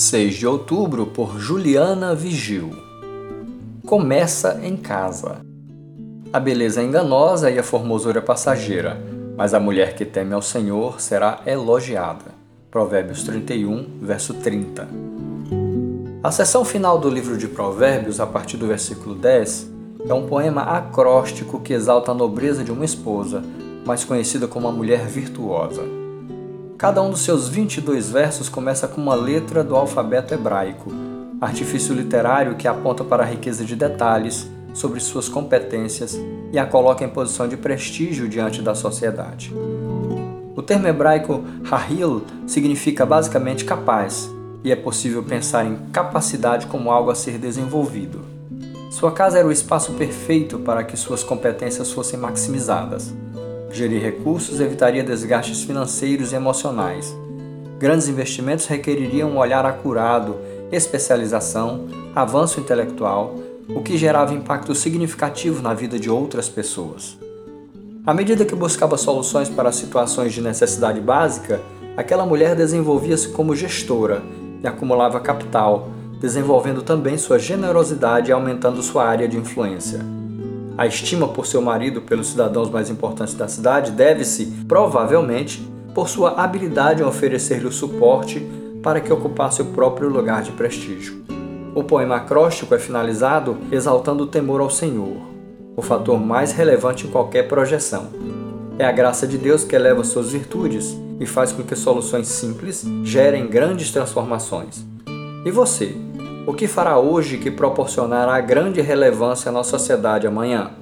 6 de outubro por Juliana Vigil. Começa em casa. A beleza é enganosa e a formosura é passageira, mas a mulher que teme ao Senhor será elogiada. Provérbios 31, verso 30. A seção final do livro de Provérbios, a partir do versículo 10, é um poema acróstico que exalta a nobreza de uma esposa, mais conhecida como a mulher virtuosa. Cada um dos seus 22 versos começa com uma letra do alfabeto hebraico, artifício literário que aponta para a riqueza de detalhes sobre suas competências e a coloca em posição de prestígio diante da sociedade. O termo hebraico Rahil significa basicamente capaz, e é possível pensar em capacidade como algo a ser desenvolvido. Sua casa era o espaço perfeito para que suas competências fossem maximizadas. Gerir recursos evitaria desgastes financeiros e emocionais. Grandes investimentos requereriam um olhar acurado, especialização, avanço intelectual, o que gerava impacto significativo na vida de outras pessoas. À medida que buscava soluções para situações de necessidade básica, aquela mulher desenvolvia-se como gestora e acumulava capital, desenvolvendo também sua generosidade e aumentando sua área de influência. A estima por seu marido pelos cidadãos mais importantes da cidade deve-se, provavelmente, por sua habilidade em oferecer-lhe o suporte para que ocupasse o próprio lugar de prestígio. O poema acróstico é finalizado exaltando o temor ao Senhor, o fator mais relevante em qualquer projeção. É a graça de Deus que eleva suas virtudes e faz com que soluções simples gerem grandes transformações. E você? O que fará hoje que proporcionará grande relevância na sociedade amanhã?